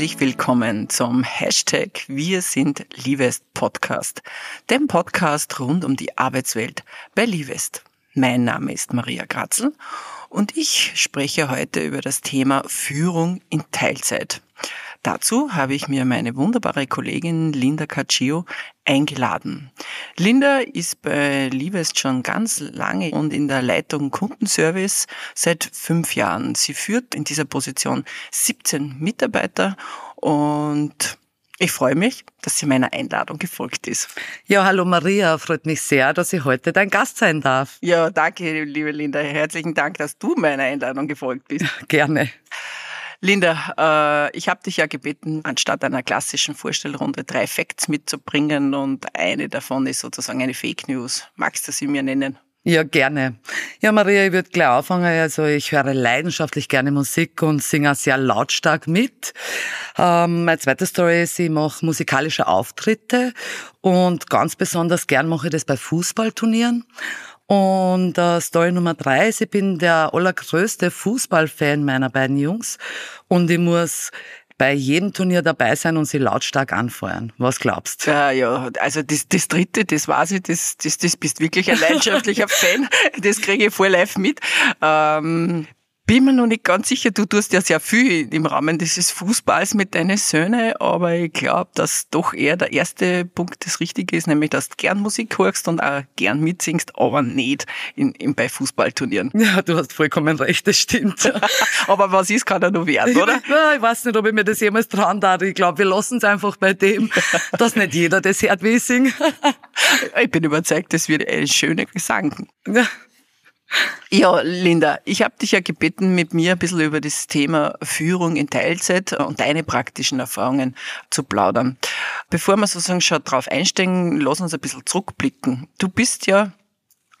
Herzlich willkommen zum Hashtag Wir sind Livest Podcast, dem Podcast rund um die Arbeitswelt bei Livest. Mein Name ist Maria Gratzel und ich spreche heute über das Thema Führung in Teilzeit. Dazu habe ich mir meine wunderbare Kollegin Linda Caccio eingeladen. Linda ist bei Liebest schon ganz lange und in der Leitung Kundenservice seit fünf Jahren. Sie führt in dieser Position 17 Mitarbeiter und ich freue mich, dass sie meiner Einladung gefolgt ist. Ja, hallo Maria, freut mich sehr, dass ich heute dein Gast sein darf. Ja, danke, liebe Linda. Herzlichen Dank, dass du meiner Einladung gefolgt bist. Gerne. Linda, äh, ich habe dich ja gebeten, anstatt einer klassischen Vorstellrunde drei Facts mitzubringen und eine davon ist sozusagen eine Fake News. Magst du sie mir nennen? Ja, gerne. Ja, Maria, ich würde gleich anfangen. Also ich höre leidenschaftlich gerne Musik und singe sehr lautstark mit. Ähm, meine zweite Story ist, ich mache musikalische Auftritte und ganz besonders gern mache ich das bei Fußballturnieren. Und äh, Story Nummer drei ist, ich bin der allergrößte Fußballfan meiner beiden Jungs und ich muss bei jedem Turnier dabei sein und sie lautstark anfeuern. Was glaubst du? Ja, ja, also das, das dritte, das weiß ich, das, das, das bist wirklich ein leidenschaftlicher Fan. Das kriege ich voll live mit. Ähm, bin mir noch nicht ganz sicher, du tust ja sehr viel im Rahmen dieses Fußballs mit deinen Söhnen, aber ich glaube, dass doch eher der erste Punkt das Richtige ist, nämlich, dass du gern Musik hörst und auch gern mitsingst, aber nicht in, in, bei Fußballturnieren. Ja, du hast vollkommen recht, das stimmt. aber was ist, kann er nur werden, oder? Ja, ich weiß nicht, ob ich mir das jemals dran darf. Ich glaube, wir lassen es einfach bei dem, dass nicht jeder das hört, wie ich singe. ich bin überzeugt, das wird ein schöner Gesang. Ja. Ja, Linda, ich habe dich ja gebeten, mit mir ein bisschen über das Thema Führung in Teilzeit und deine praktischen Erfahrungen zu plaudern. Bevor wir sozusagen schon drauf einsteigen, lass uns ein bisschen zurückblicken. Du bist ja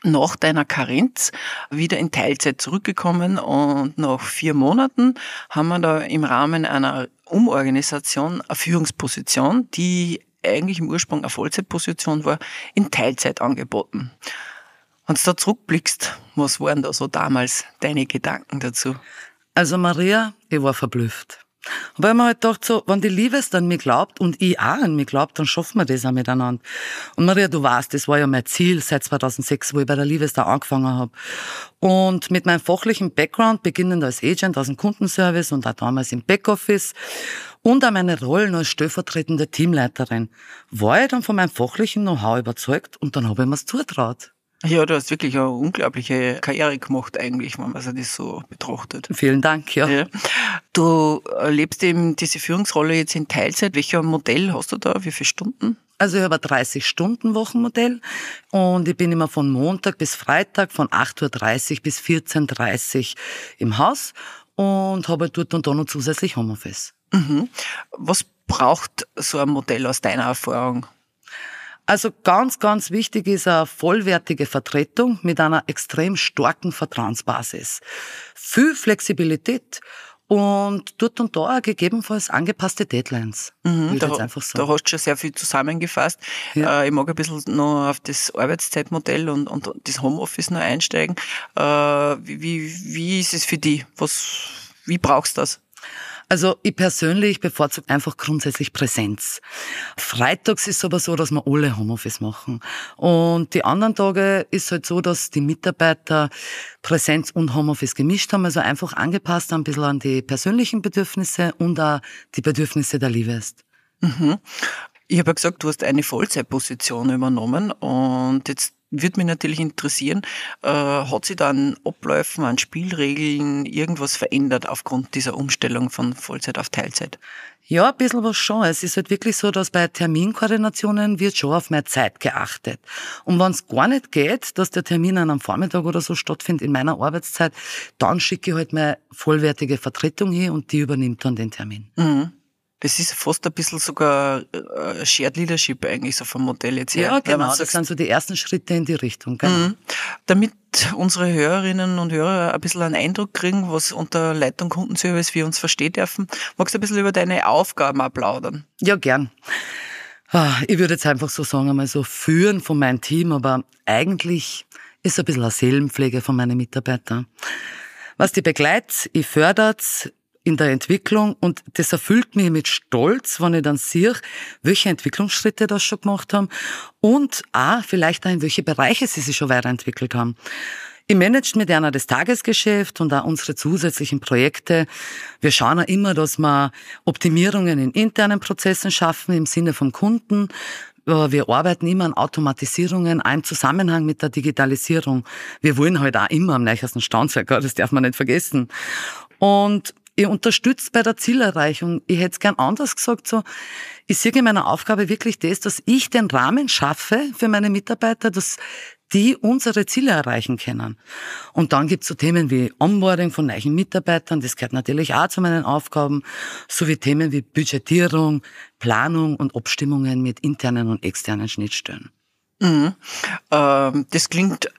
nach deiner Karenz wieder in Teilzeit zurückgekommen und nach vier Monaten haben wir da im Rahmen einer Umorganisation eine Führungsposition, die eigentlich im Ursprung eine Vollzeitposition war, in Teilzeit angeboten. Wenn du da zurückblickst, was waren da so damals deine Gedanken dazu? Also Maria, ich war verblüfft. Weil man halt gedacht so, wenn die Liebe es an mich glaubt und ich auch an mich glaubt, dann schaffen wir das auch miteinander. Und Maria, du weißt, das war ja mein Ziel seit 2006, wo ich bei der Liebes da angefangen habe. Und mit meinem fachlichen Background, beginnend als Agent aus dem Kundenservice und auch damals im Backoffice und auch meine Rollen als stellvertretende Teamleiterin, war ich dann von meinem fachlichen Know-how überzeugt und dann habe ich mir's zutraut. Ja, du hast wirklich eine unglaubliche Karriere gemacht eigentlich, wenn man das so betrachtet. Vielen Dank, ja. ja. Du lebst eben diese Führungsrolle jetzt in Teilzeit. Welcher Modell hast du da? Wie viele Stunden? Also ich habe ein 30-Stunden-Wochenmodell und ich bin immer von Montag bis Freitag von 8.30 Uhr bis 14.30 Uhr im Haus und habe dort und da noch zusätzlich Homeoffice. Mhm. Was braucht so ein Modell aus deiner Erfahrung? Also ganz, ganz wichtig ist eine vollwertige Vertretung mit einer extrem starken Vertrauensbasis. Viel Flexibilität und dort und da gegebenenfalls angepasste Deadlines. Mhm, da, einfach sagen. da hast du schon sehr viel zusammengefasst. Ja. Äh, ich mag ein bisschen noch auf das Arbeitszeitmodell und, und das Homeoffice noch einsteigen. Äh, wie, wie ist es für dich? Was, wie brauchst du das? Also ich persönlich bevorzuge einfach grundsätzlich Präsenz. Freitags ist es aber so, dass wir alle Homeoffice machen. Und die anderen Tage ist halt so, dass die Mitarbeiter Präsenz und Homeoffice gemischt haben, also einfach angepasst ein bisschen an die persönlichen Bedürfnisse und auch die Bedürfnisse der Liebe ist. Mhm. Ich habe ja gesagt, du hast eine Vollzeitposition übernommen und jetzt würde mich natürlich interessieren, äh, hat sich da an Abläufen, an Spielregeln irgendwas verändert aufgrund dieser Umstellung von Vollzeit auf Teilzeit? Ja, ein bisschen was schon. Es ist halt wirklich so, dass bei Terminkoordinationen wird schon auf mehr Zeit geachtet. Und wenn es gar nicht geht, dass der Termin an einem Vormittag oder so stattfindet in meiner Arbeitszeit, dann schicke ich halt meine vollwertige Vertretung hin und die übernimmt dann den Termin. Mhm. Das ist fast ein bisschen sogar äh, Shared Leadership eigentlich so vom Modell jetzt her. Ja, genau. Das sind so die ersten Schritte in die Richtung. Genau. Mhm. Damit unsere Hörerinnen und Hörer ein bisschen einen Eindruck kriegen, was unter Leitung Kundenservice wir uns verstehen dürfen, magst du ein bisschen über deine Aufgaben auch plaudern? Ja, gern. Ah, ich würde jetzt einfach so sagen, einmal so führen von meinem Team, aber eigentlich ist es ein bisschen eine Seelenpflege von meinen Mitarbeitern. Was die begleitet, ich fördert in der Entwicklung und das erfüllt mich mit Stolz, wenn ich dann sehe, welche Entwicklungsschritte das schon gemacht haben und auch vielleicht auch in welche Bereiche sie sich schon weiterentwickelt haben. Ich manage mit einer das Tagesgeschäft und auch unsere zusätzlichen Projekte. Wir schauen auch immer, dass wir Optimierungen in internen Prozessen schaffen im Sinne vom Kunden. Wir arbeiten immer an Automatisierungen, im Zusammenhang mit der Digitalisierung. Wir wollen halt auch immer am leichten Stand sein, das darf man nicht vergessen. Und ihr unterstützt bei der Zielerreichung. Ich hätte es gern anders gesagt, so, ich sehe in meiner Aufgabe wirklich das, dass ich den Rahmen schaffe für meine Mitarbeiter, dass die unsere Ziele erreichen können. Und dann gibt es so Themen wie Onboarding von neuen Mitarbeitern, das gehört natürlich auch zu meinen Aufgaben, sowie Themen wie Budgetierung, Planung und Abstimmungen mit internen und externen Schnittstellen. Mhm. Ähm, das klingt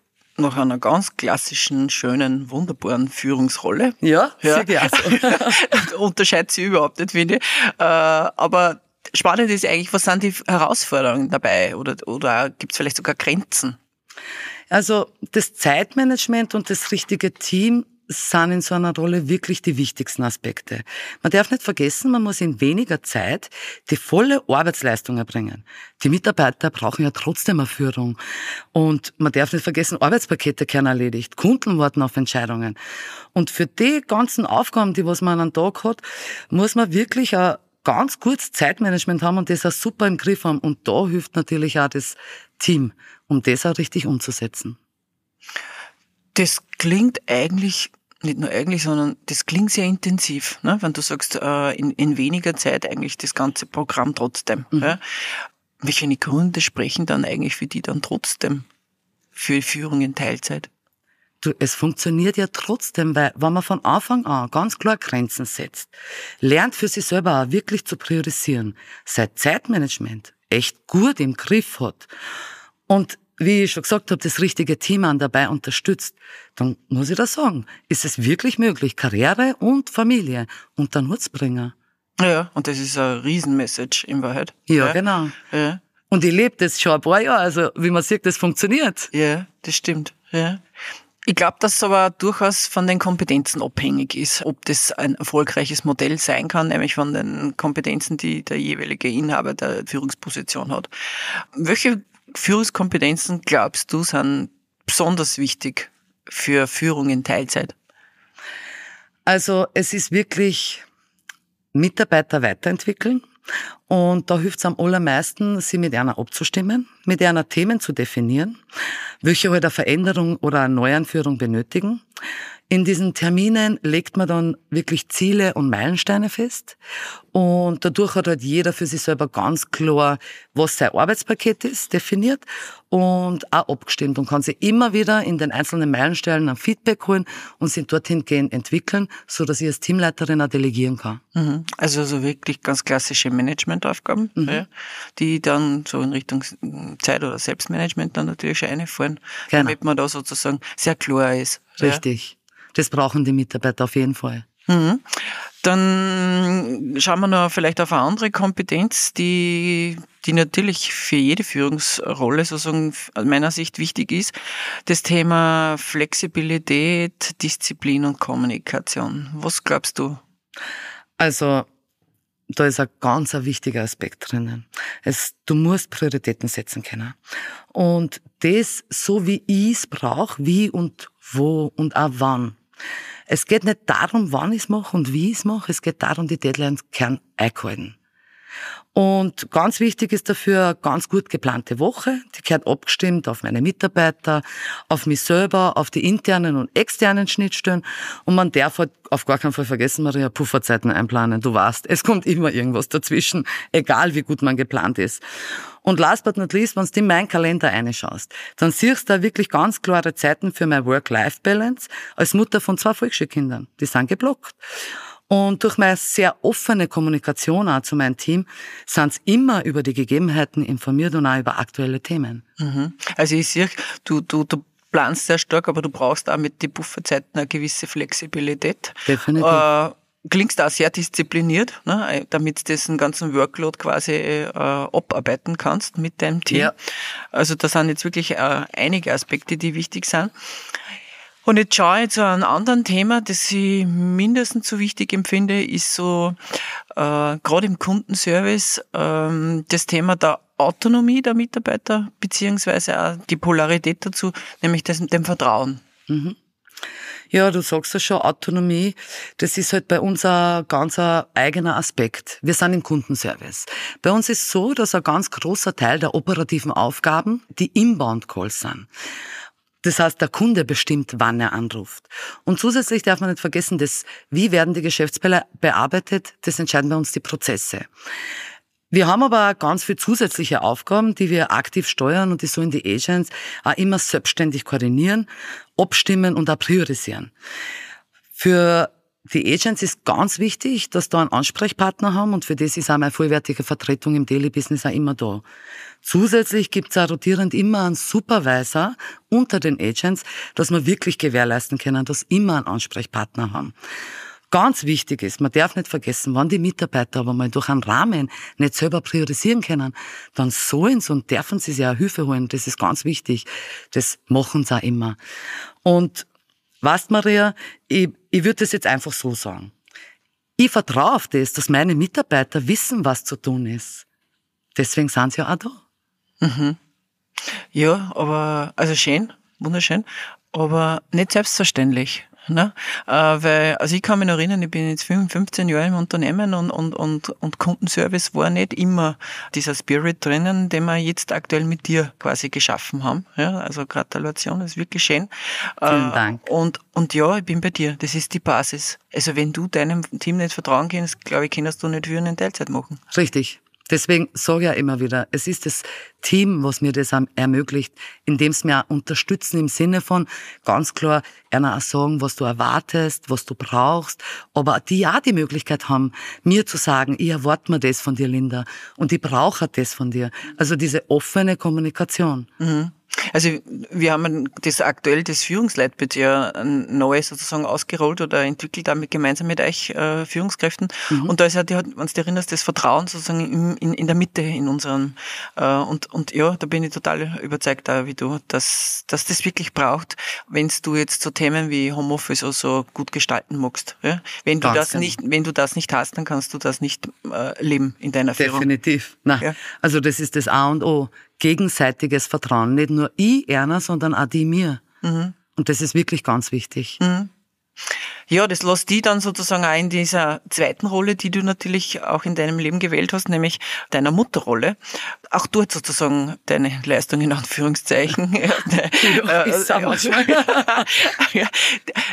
nach einer ganz klassischen, schönen, wunderbaren Führungsrolle. Ja, ja. sehr so. Unterscheidet sie überhaupt nicht, finde ich. Äh, aber spannend ist eigentlich, was sind die Herausforderungen dabei? Oder, oder gibt es vielleicht sogar Grenzen? Also das Zeitmanagement und das richtige Team sind in so einer Rolle wirklich die wichtigsten Aspekte. Man darf nicht vergessen, man muss in weniger Zeit die volle Arbeitsleistung erbringen. Die Mitarbeiter brauchen ja trotzdem eine Führung. Und man darf nicht vergessen, Arbeitspakete werden erledigt, Kunden warten auf Entscheidungen. Und für die ganzen Aufgaben, die was man an Tag hat, muss man wirklich ein ganz kurz Zeitmanagement haben und das auch super im Griff haben. Und da hilft natürlich auch das Team, um das auch richtig umzusetzen. Das klingt eigentlich nicht nur eigentlich, sondern das klingt sehr intensiv, ne? wenn du sagst, äh, in, in weniger Zeit eigentlich das ganze Programm trotzdem. Mhm. Ja? Welche Gründe sprechen dann eigentlich für die dann trotzdem für die Führung in Teilzeit? Du, es funktioniert ja trotzdem, weil wenn man von Anfang an ganz klar Grenzen setzt, lernt für sich selber auch wirklich zu priorisieren, sein Zeitmanagement echt gut im Griff hat und wie ich schon gesagt habe, das richtige Team an dabei unterstützt, dann muss ich das sagen, ist es wirklich möglich, Karriere und Familie unter den Hut zu bringen. Ja, und das ist eine Riesenmessage in Wahrheit. Ja, ja. genau. Ja. Und ich lebe das schon ein paar Jahre, also wie man sieht, das funktioniert. Ja, das stimmt. Ja. Ich glaube, dass es aber durchaus von den Kompetenzen abhängig ist, ob das ein erfolgreiches Modell sein kann, nämlich von den Kompetenzen, die der jeweilige Inhaber der Führungsposition hat. Welche Führungskompetenzen glaubst du sind besonders wichtig für Führung in Teilzeit? Also es ist wirklich Mitarbeiter weiterentwickeln. Und da hilft es am allermeisten, sie mit einer abzustimmen, mit einer Themen zu definieren, welche halt eine Veränderung oder eine Neuanführung benötigen. In diesen Terminen legt man dann wirklich Ziele und Meilensteine fest. Und dadurch hat halt jeder für sich selber ganz klar, was sein Arbeitspaket ist, definiert und auch abgestimmt und kann sich immer wieder in den einzelnen Meilensteinen ein Feedback holen und sich dorthin gehen entwickeln, so dass ich als Teamleiterin auch delegieren kann. Mhm. Also so wirklich ganz klassische Managementaufgaben, mhm. ja, die dann so in Richtung Zeit- oder Selbstmanagement dann natürlich schon einfallen, genau. damit man da sozusagen sehr klar ist. Richtig. Ja. Das brauchen die Mitarbeiter auf jeden Fall. Mhm. Dann schauen wir noch vielleicht auf eine andere Kompetenz, die, die natürlich für jede Führungsrolle sozusagen aus meiner Sicht wichtig ist. Das Thema Flexibilität, Disziplin und Kommunikation. Was glaubst du? Also, da ist ein ganz ein wichtiger Aspekt drinnen. Es, du musst Prioritäten setzen können. Und das so wie ich es brauche, wie und wo und auch wann. Es geht nicht darum, wann ich es mache und wie ich es mache. Es geht darum, die Deadlines können eingehalten. Und ganz wichtig ist dafür eine ganz gut geplante Woche. Die gehört abgestimmt auf meine Mitarbeiter, auf mich selber, auf die internen und externen Schnittstellen. Und man darf halt auf gar keinen Fall vergessen, Maria, Pufferzeiten einplanen. Du weißt, es kommt immer irgendwas dazwischen, egal wie gut man geplant ist. Und last but not least, wenn du in meinen Kalender reinschaust, dann siehst du da wirklich ganz klare Zeiten für meine Work-Life-Balance als Mutter von zwei Volksschulkindern. Die sind geblockt. Und durch meine sehr offene Kommunikation auch zu meinem Team sind sie immer über die Gegebenheiten informiert und auch über aktuelle Themen. Mhm. Also ich sehe, du, du, du planst sehr stark, aber du brauchst auch mit den Bufferzeiten eine gewisse Flexibilität. Definitiv. Äh, klingst auch sehr diszipliniert, ne, damit du diesen ganzen Workload quasi äh, abarbeiten kannst mit deinem Team. Ja. Also da sind jetzt wirklich äh, einige Aspekte, die wichtig sind. Und jetzt schaue ich zu einem anderen Thema, das ich mindestens so wichtig empfinde, ist so äh, gerade im Kundenservice ähm, das Thema der Autonomie der Mitarbeiter beziehungsweise auch die Polarität dazu, nämlich das, dem Vertrauen. Mhm. Ja, du sagst ja schon, Autonomie, das ist halt bei uns ein ganz eigener Aspekt. Wir sind im Kundenservice. Bei uns ist so, dass ein ganz großer Teil der operativen Aufgaben die Inbound-Calls sind. Das heißt, der Kunde bestimmt, wann er anruft. Und zusätzlich darf man nicht vergessen, dass, wie werden die Geschäftsfälle bearbeitet, das entscheiden bei uns die Prozesse. Wir haben aber ganz viele zusätzliche Aufgaben, die wir aktiv steuern und die sollen die Agents auch immer selbstständig koordinieren, abstimmen und auch priorisieren. Für die Agents ist ganz wichtig, dass da einen Ansprechpartner haben und für das ist auch meine vollwertige Vertretung im Daily Business auch immer da. Zusätzlich gibt es auch rotierend immer einen Supervisor unter den Agents, dass wir wirklich gewährleisten können, dass immer einen Ansprechpartner haben. Ganz wichtig ist, man darf nicht vergessen, wenn die Mitarbeiter aber mal durch einen Rahmen nicht selber priorisieren können, dann sollen sie und dürfen sie sich auch Hilfe holen. Das ist ganz wichtig. Das machen sie auch immer. Und weißt Maria, ich, ich würde das jetzt einfach so sagen. Ich vertraue auf das, dass meine Mitarbeiter wissen, was zu tun ist. Deswegen sind sie ja auch da. Mhm. Ja, aber, also schön, wunderschön, aber nicht selbstverständlich. Ne? Äh, weil, also ich kann mich noch erinnern, ich bin jetzt 15 Jahre im Unternehmen und, und, und, und Kundenservice war nicht immer dieser Spirit drinnen, den wir jetzt aktuell mit dir quasi geschaffen haben. Ja, also Gratulation, das ist wirklich schön. Vielen äh, Dank. Und, und ja, ich bin bei dir. Das ist die Basis. Also wenn du deinem Team nicht vertrauen kannst, glaube ich, kannst du nicht für einen Teilzeit machen. Richtig. Deswegen sage ich ja immer wieder, es ist das Team, was mir das ermöglicht, indem es mir unterstützen im Sinne von ganz klar einer auch sagen, was du erwartest, was du brauchst, aber die auch die Möglichkeit haben, mir zu sagen, ich erwarte mir das von dir, Linda, und ich brauche das von dir. Also diese offene Kommunikation. Mhm. Also wir haben das aktuell das Führungsleitbild ja neu sozusagen ausgerollt oder entwickelt damit gemeinsam mit euch äh, Führungskräften. Mhm. Und da ist ja, die, wenn du dich erinnerst, das Vertrauen sozusagen in, in, in der Mitte in unseren äh, und, und ja, da bin ich total überzeugt da wie du, dass, dass das wirklich braucht, wenn du jetzt so Themen wie Homeoffice oder so gut gestalten magst. Ja? Wenn du Ganz das genau. nicht, wenn du das nicht hast, dann kannst du das nicht äh, leben in deiner Führung. Definitiv. Na, ja? Also das ist das A und O gegenseitiges Vertrauen. Nicht nur ich, Erna, sondern auch die mir. Mhm. Und das ist wirklich ganz wichtig. Mhm. Ja, das lässt die dann sozusagen auch in dieser zweiten Rolle, die du natürlich auch in deinem Leben gewählt hast, nämlich deiner Mutterrolle. Auch dort sozusagen deine Leistung in Anführungszeichen. ja, ist ja,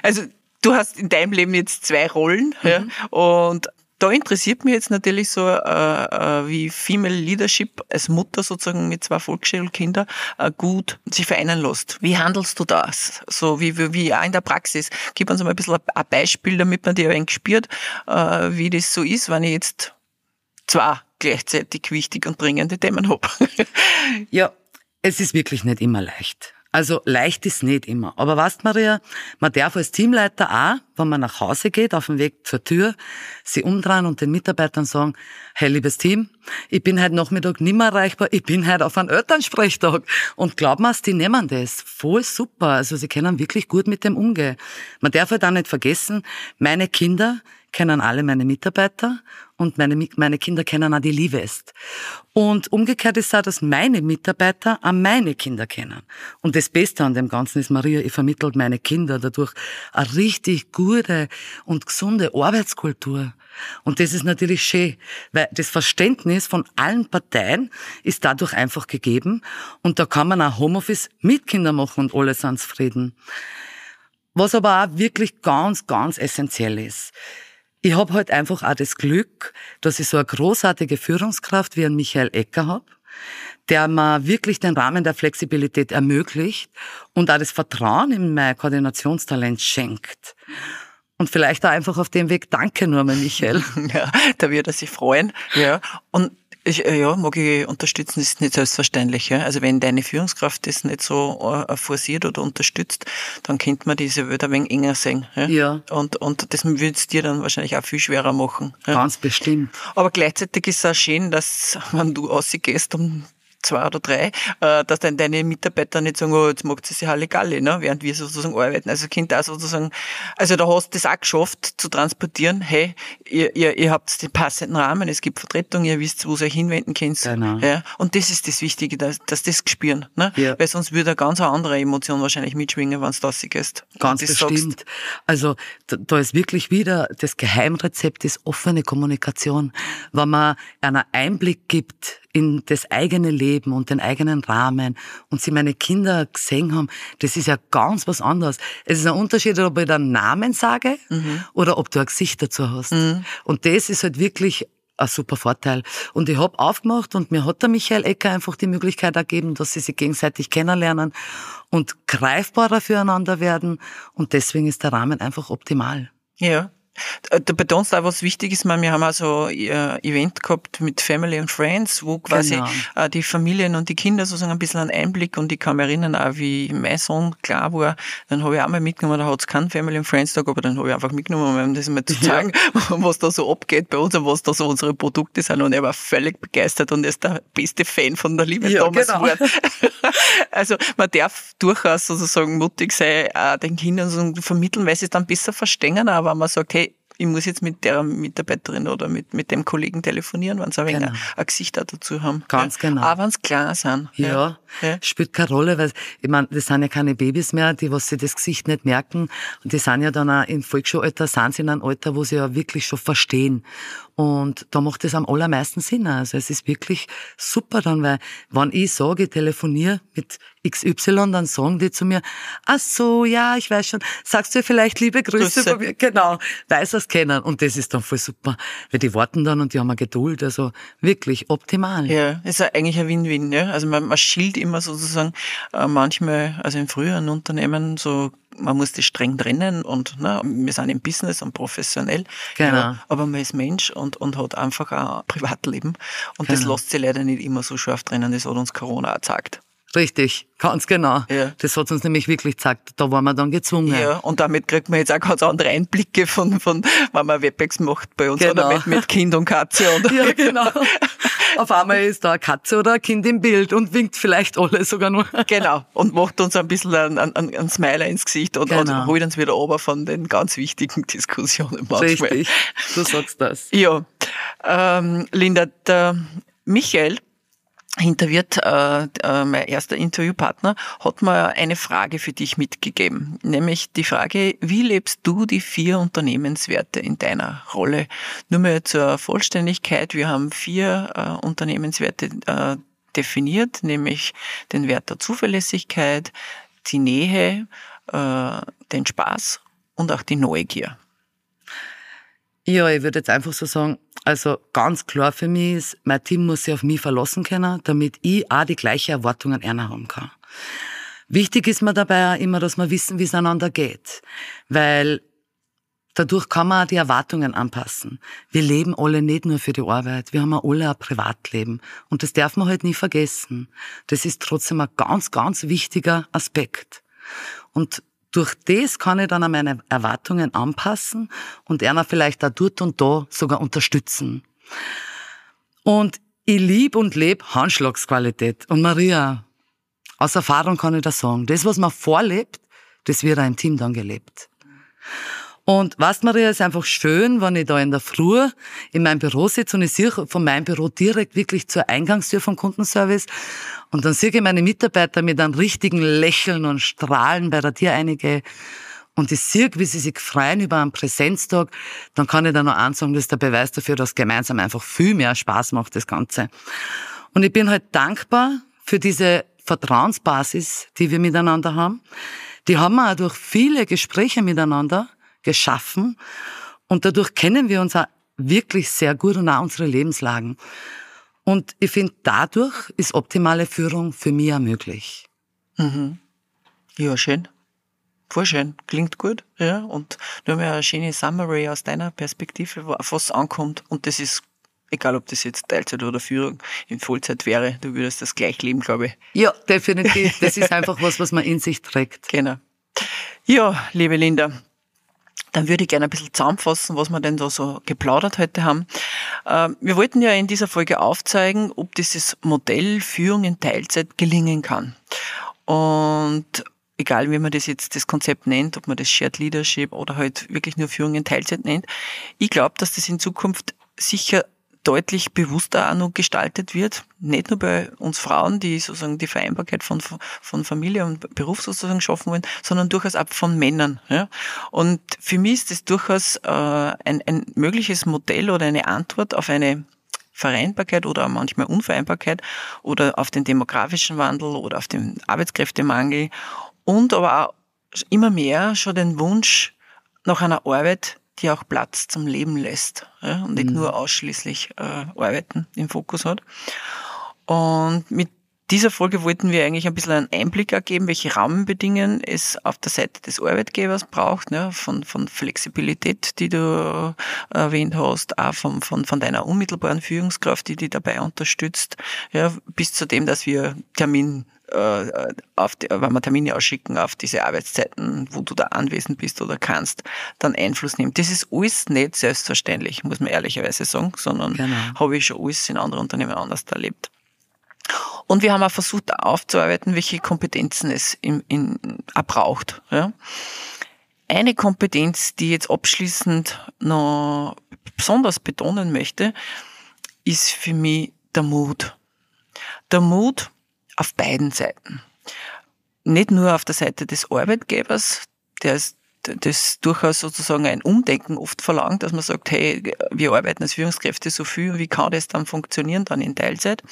also du hast in deinem Leben jetzt zwei Rollen mhm. ja, und da interessiert mich jetzt natürlich so, äh, äh, wie Female Leadership als Mutter sozusagen mit zwei Volksschulkindern äh, gut sich vereinen lässt. Wie handelst du das? So wie, wie, wie auch in der Praxis. Gib uns mal ein bisschen ein Beispiel, damit man dir ein spürt, äh, wie das so ist, wenn ich jetzt zwei gleichzeitig wichtig und dringende Themen habe. ja, es ist wirklich nicht immer leicht. Also leicht ist nicht immer. Aber weißt Maria, man darf als Teamleiter auch, wenn man nach Hause geht, auf dem Weg zur Tür, sie umdrehen und den Mitarbeitern sagen, hey liebes Team, ich bin heute Nachmittag nicht mehr erreichbar, ich bin heute auf einem Elternsprechtag. Und glaub mir's, die nehmen das. Voll super. Also sie können wirklich gut mit dem umgehen. Man darf halt auch nicht vergessen, meine Kinder kennen alle meine Mitarbeiter und meine, meine Kinder kennen auch die Livest. Und umgekehrt ist auch, dass meine Mitarbeiter auch meine Kinder kennen. Und das Beste an dem Ganzen ist, Maria, ich vermittelt meine Kinder dadurch eine richtig gute und gesunde Arbeitskultur. Und das ist natürlich schön, weil das Verständnis von allen Parteien ist dadurch einfach gegeben. Und da kann man auch Homeoffice mit Kindern machen und alle sind zufrieden. Was aber auch wirklich ganz, ganz essentiell ist. Ich habe halt einfach auch das Glück, dass ich so eine großartige Führungskraft wie einen Michael Ecker habe, der mir wirklich den Rahmen der Flexibilität ermöglicht und auch das Vertrauen in mein Koordinationstalent schenkt. Und vielleicht auch einfach auf dem Weg Danke nur, mein Michael. Ja, da wird er sich freuen. Ja. Und ich, äh, ja, mag ich unterstützen, ist nicht selbstverständlich. Ja? Also wenn deine Führungskraft das nicht so äh, forciert oder unterstützt, dann könnte man diese Welt ein wenig enger sehen. Ja. ja. Und, und das würde es dir dann wahrscheinlich auch viel schwerer machen. Ja? Ganz bestimmt. Aber gleichzeitig ist es auch schön, dass wenn du rausgehst um zwei oder drei, äh, dass dann deine Mitarbeiter nicht sagen, oh, jetzt macht sie sich Halligalli, ne, während wir sozusagen arbeiten. Also Kind da sozusagen, also da hast du das auch geschafft zu transportieren, hey, ihr, ihr, ihr habt den passenden Rahmen, es gibt Vertretung, ihr wisst, wo ihr euch hinwenden könnt. Genau. Ja, und das ist das Wichtige, dass, dass das gespüren, ne? Ja. Weil sonst würde eine ganz andere Emotion wahrscheinlich mitschwingen, wenn es das gehst. Ganz bestimmt. Sagst. Also da, da ist wirklich wieder das Geheimrezept ist offene Kommunikation. Wenn man einen Einblick gibt in das eigene Leben und den eigenen Rahmen und sie meine Kinder gesehen haben, das ist ja ganz was anderes. Es ist ein Unterschied, ob ich den Namen sage mhm. oder ob du ein Gesicht dazu hast. Mhm. Und das ist halt wirklich ein super Vorteil. Und ich hab aufgemacht und mir hat der Michael Ecker einfach die Möglichkeit ergeben, dass sie sich gegenseitig kennenlernen und greifbarer füreinander werden. Und deswegen ist der Rahmen einfach optimal. Ja. Äh, da betonst auch was wichtig ist, wir haben also ein Event gehabt mit Family and Friends, wo quasi genau. Äh, die Familien und die Kinder sozusagen ein bisschen einen Einblick und ich kann mich erinnern auch, wie mein Sohn klar war, dann habe ich auch mal mitgenommen, da hat es keinen Family and Friends Tag, aber dann habe ich einfach mitgenommen, um das mal zu zeigen, ja. was da so abgeht bei uns und was da so unsere Produkte sind und er war völlig begeistert und er ist der beste Fan von der Liebe ja, Thomas genau. also man darf durchaus sozusagen mutig sein, auch den Kindern so vermitteln, weil sie es dann besser verstehen, aber man sagt, hey, ich muss jetzt mit der Mitarbeiterin oder mit, mit dem Kollegen telefonieren, wenn sie ein, genau. ein, ein Gesicht dazu haben. Ganz ja. genau. Auch wenn es klar sind. Ja, ja, spielt keine Rolle, weil ich meine, das sind ja keine Babys mehr, die was sie das Gesicht nicht merken. Und die sind ja dann auch im Volksschulalter, sind sie in einem Alter, wo sie ja wirklich schon verstehen. Und da macht es am allermeisten Sinn. Also es ist wirklich super dann, weil wenn ich sage, ich telefoniere mit XY, dann sagen die zu mir, ach so, ja, ich weiß schon, sagst du vielleicht liebe Grüße von mir? Genau, weiß das kennen. Und das ist dann voll super, weil die warten dann und die haben eine Geduld. Also wirklich optimal. Ja, ist ja eigentlich ein Win-Win. Ja? Also man, man schielt immer sozusagen äh, manchmal, also in früheren Unternehmen so man muss das streng trennen und ne, wir sind im Business und professionell. Genau. Ja, aber man ist Mensch und, und hat einfach ein Privatleben. Und genau. das lässt sich leider nicht immer so scharf trennen, das hat uns Corona auch gezeigt. Richtig, ganz genau. Ja. Das hat uns nämlich wirklich gezeigt, da waren wir dann gezwungen. Ja, und damit kriegt man jetzt auch ganz andere Einblicke von, von wenn man Webex macht bei uns genau. oder mit, mit Kind und Katze. Oder ja, genau. Auf einmal ist da eine Katze oder ein Kind im Bild und winkt vielleicht alle sogar nur. Genau, und macht uns ein bisschen einen, einen, einen Smiler ins Gesicht und, genau. und holt uns wieder ober von den ganz wichtigen Diskussionen manchmal. Richtig, du sagst das. Ja, ähm, Linda, der Michael interviewt, äh, äh, mein erster Interviewpartner, hat mir eine Frage für dich mitgegeben. Nämlich die Frage, wie lebst du die vier Unternehmenswerte in deiner Rolle? Nur mal zur Vollständigkeit, wir haben vier äh, Unternehmenswerte äh, definiert, nämlich den Wert der Zuverlässigkeit, die Nähe, äh, den Spaß und auch die Neugier. Ja, ich würde jetzt einfach so sagen, also ganz klar für mich ist, mein Team muss sich auf mich verlassen können, damit ich auch die gleichen Erwartungen einer haben kann. Wichtig ist mir dabei auch immer, dass wir wissen, wie es einander geht. Weil dadurch kann man auch die Erwartungen anpassen. Wir leben alle nicht nur für die Arbeit, wir haben auch alle ein Privatleben. Und das darf man halt nie vergessen. Das ist trotzdem ein ganz, ganz wichtiger Aspekt. Und durch das kann ich dann an meine Erwartungen anpassen und einer vielleicht da dort und da sogar unterstützen. Und ich lieb und lebe Handschlagsqualität. Und Maria, aus Erfahrung kann ich das sagen. Das, was man vorlebt, das wird auch im Team dann gelebt. Und weißt Maria, ist einfach schön, wenn ich da in der Früh in meinem Büro sitze und ich sehe von meinem Büro direkt wirklich zur Eingangstür vom Kundenservice und dann sehe ich meine Mitarbeiter mit einem richtigen Lächeln und Strahlen bei der Tür einige und ich sehe, wie sie sich freuen über einen Präsenztag, dann kann ich da noch eins sagen, das ist der Beweis dafür, dass gemeinsam einfach viel mehr Spaß macht, das Ganze. Und ich bin halt dankbar für diese Vertrauensbasis, die wir miteinander haben. Die haben wir auch durch viele Gespräche miteinander geschaffen. Und dadurch kennen wir uns auch wirklich sehr gut und auch unsere Lebenslagen. Und ich finde, dadurch ist optimale Führung für mich auch möglich. Mhm. Ja, schön. Voll schön. Klingt gut, ja. Und nur mehr eine schöne Summary aus deiner Perspektive, auf was ankommt. Und das ist, egal ob das jetzt Teilzeit oder Führung in Vollzeit wäre, du würdest das gleich leben, glaube ich. Ja, definitiv. Das ist einfach was, was man in sich trägt. Genau. Ja, liebe Linda, dann würde ich gerne ein bisschen zusammenfassen, was wir denn da so geplaudert heute haben. Ähm, wir wollten ja in dieser Folge aufzeigen, ob dieses Modell Führung in Teilzeit gelingen kann. Und egal wie man das jetzt das Konzept nennt, ob man das Shared Leadership oder halt wirklich nur Führung in Teilzeit nennt, ich glaube, dass das in Zukunft sicher deutlich bewusster auch noch gestaltet wird. Nicht nur bei uns Frauen, die sozusagen die Vereinbarkeit von, von Familie und Beruf sozusagen schaffen wollen, sondern durchaus auch von Männern. Ja. Und für mich ist das durchaus äh, ein, ein mögliches Modell oder eine Antwort auf eine Vereinbarkeit oder manchmal Unvereinbarkeit oder auf den demografischen Wandel oder auf den Arbeitskräftemangel und aber auch immer mehr schon den Wunsch nach einer Arbeit, die auch Platz zum Leben lässt ja, und nicht mhm. nur ausschließlich äh, Arbeiten im Fokus hat. Und mit dieser Folge wollten wir eigentlich ein bisschen einen Einblick ergeben, welche Rahmenbedingungen es auf der Seite des Arbeitgebers braucht, ne, von, von Flexibilität, die du erwähnt hast, auch von, von, von deiner unmittelbaren Führungskraft, die dich dabei unterstützt, ja, bis zu dem, dass wir Termin äh, auf die, wenn wir Termine ausschicken auf diese Arbeitszeiten, wo du da anwesend bist oder kannst, dann Einfluss nimmt. Das ist alles nicht selbstverständlich, muss man ehrlicherweise sagen, sondern genau. habe ich schon alles in anderen Unternehmen anders erlebt. Und wir haben auch versucht aufzuarbeiten, welche Kompetenzen es in, in, braucht. Ja. Eine Kompetenz, die ich jetzt abschließend noch besonders betonen möchte, ist für mich der Mut. Der Mut, auf beiden Seiten. Nicht nur auf der Seite des Arbeitgebers, der ist das durchaus sozusagen ein Umdenken oft verlangt, dass man sagt, hey, wir arbeiten als Führungskräfte so viel, wie kann das dann funktionieren, dann in Teilzeit?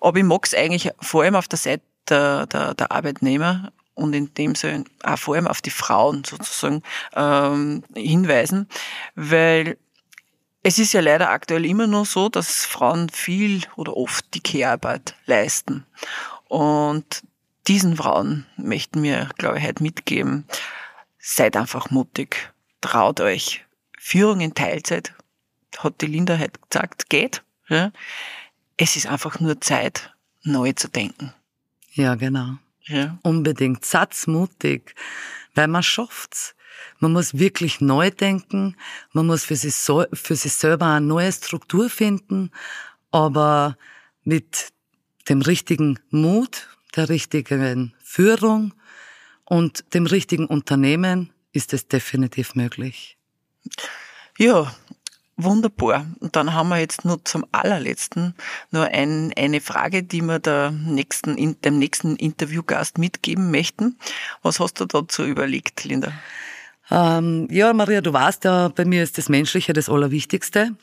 Aber ich mag es eigentlich vor allem auf der Seite der, der, der Arbeitnehmer und in dem Sinne auch vor allem auf die Frauen sozusagen ähm, hinweisen, weil es ist ja leider aktuell immer noch so, dass Frauen viel oder oft die Kehrarbeit leisten. Und diesen Frauen möchten wir, glaube ich, heute mitgeben, seid einfach mutig, traut euch. Führung in Teilzeit, hat die Linda heute gesagt, geht. Ja. Es ist einfach nur Zeit, neu zu denken. Ja, genau. Ja. Unbedingt satzmutig, weil man schafft's. Man muss wirklich neu denken, man muss für sich, so, für sich selber eine neue Struktur finden, aber mit dem richtigen Mut, der richtigen Führung und dem richtigen Unternehmen ist es definitiv möglich. Ja, wunderbar. Und dann haben wir jetzt nur zum allerletzten nur ein, eine Frage, die wir der nächsten, dem nächsten Interviewgast mitgeben möchten. Was hast du dazu überlegt, Linda? Ähm, ja, Maria, du weißt ja, bei mir ist das Menschliche das Allerwichtigste.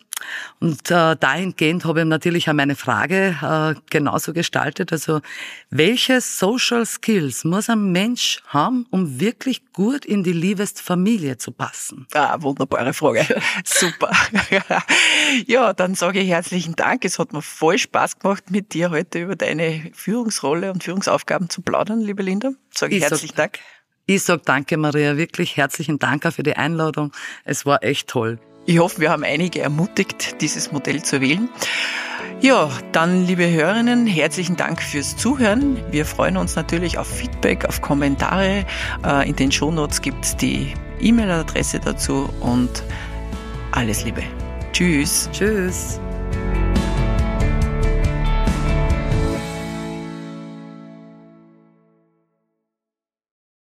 Und äh, dahingehend habe ich natürlich auch meine Frage äh, genauso gestaltet. Also, welche Social Skills muss ein Mensch haben, um wirklich gut in die Liebesfamilie zu passen? Ah, wunderbare Frage. Super. ja, dann sage ich herzlichen Dank. Es hat mir voll Spaß gemacht, mit dir heute über deine Führungsrolle und Führungsaufgaben zu plaudern, liebe Linda. Sage ich, ich herzlichen sag, Dank. Ich sage danke, Maria, wirklich herzlichen Dank auch für die Einladung. Es war echt toll. Ich hoffe, wir haben einige ermutigt, dieses Modell zu wählen. Ja, dann, liebe Hörerinnen, herzlichen Dank fürs Zuhören. Wir freuen uns natürlich auf Feedback, auf Kommentare. Äh, in den Shownotes gibt es die E-Mail-Adresse dazu und alles Liebe. Tschüss. Tschüss.